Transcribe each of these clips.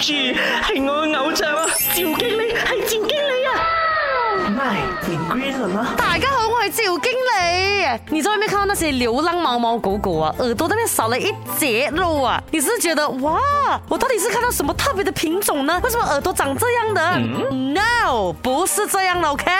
G，系我嘅偶像啊！赵经理，系赵经理啊！My，green 吗？大家好，我系赵经理。你在外面看到那些流浪猫猫狗狗啊，耳朵那边少了一截肉啊，你是觉得哇，我到底是看到什么特别的品种呢？为什么耳朵长这样的？No。不是这样的，OK？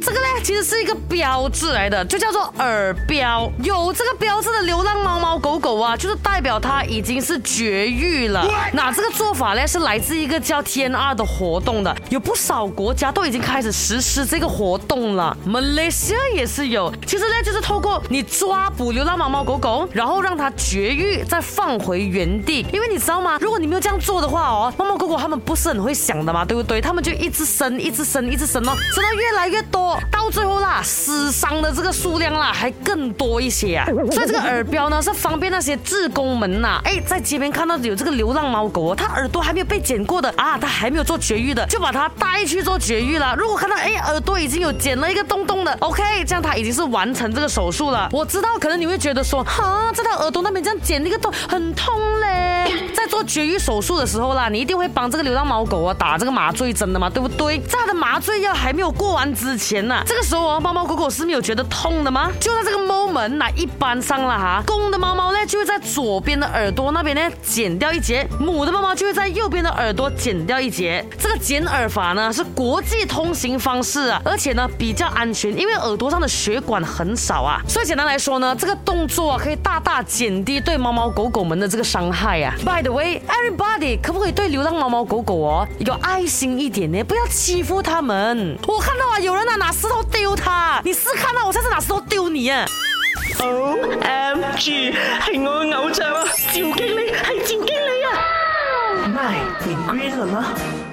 这个呢，其实是一个标志来的，就叫做耳标。有这个标志的流浪猫猫狗狗啊，就是代表它已经是绝育了。那这个做法呢，是来自一个叫 TNR 的活动的，有不少国家都已经开始实施这个活动了。m a a l y s i a 也是有。其实呢，就是透过你抓捕流浪猫猫狗狗，然后让它绝育，再放回原地。因为你知道吗？如果你没有这样做的话哦，猫猫狗狗它们不是很会想的嘛，对不对？它们就一直生，一直生。生一直生哦，生到越来越多，到最后啦，死伤的这个数量啦还更多一些啊。所以这个耳标呢，是方便那些自宫门呐，哎，在街边看到有这个流浪猫狗它耳朵还没有被剪过的啊，它还没有做绝育的，就把它带去做绝育了。如果看到哎耳朵已经有剪了一个洞洞的，OK，这样它已经是完成这个手术了。我知道可能你会觉得说啊，在它耳朵那边这样剪那个洞很痛嘞，在做绝育手术的时候啦，你一定会帮这个流浪猫狗啊打这个麻醉针的嘛，对不对？它的。麻醉药还没有过完之前呢，这个时候啊，猫猫狗狗是没有觉得痛的吗？就在这个猫门那一般上了哈。公的猫猫呢，就会在左边的耳朵那边呢剪掉一节；母的猫猫就会在右边的耳朵剪掉一节。这个剪耳法呢是国际通行方式啊，而且呢比较安全，因为耳朵上的血管很少啊。所以简单来说呢，这个动作啊可以大大减低对猫猫狗狗们的这个伤害啊。By the way，everybody，可不可以对流浪猫猫狗狗哦有爱心一点呢？不要欺负。他们，我看到啊，有人拿拿石头丢他。你是看到我正在拿石头丢你啊！O M G，系我嘅偶像啊，赵经理，系赵经理啊！My，你 green 了吗？